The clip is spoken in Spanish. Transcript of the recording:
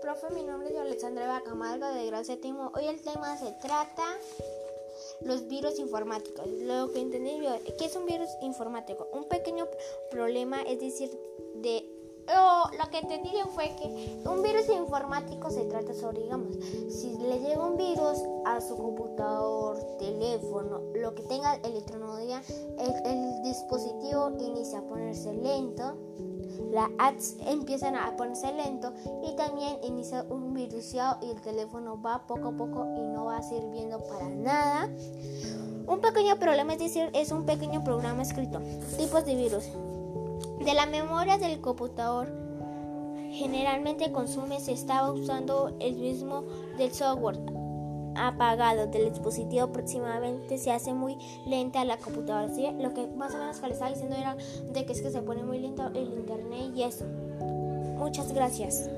profe, mi nombre es Alexandra Camargo de grado séptimo. Hoy el tema se trata los virus informáticos. Lo que entendí yo, ¿qué es un virus informático? Un pequeño problema, es decir, de lo, lo, que entendí yo fue que un virus informático se trata sobre, digamos, si le llega un virus a su computador, teléfono, lo que tenga electrónica, el, el inicia a ponerse lento las ads empiezan a ponerse lento y también inicia un viruseado y el teléfono va poco a poco y no va sirviendo para nada. Un pequeño problema, es decir, es un pequeño programa escrito. Tipos de virus. De la memoria del computador generalmente consume, se estaba usando el mismo del software apagado del dispositivo aproximadamente se hace muy lenta la computadora. ¿sí? Lo que más o menos que le estaba diciendo era de que es que se pone muy lento el internet y eso. Muchas gracias.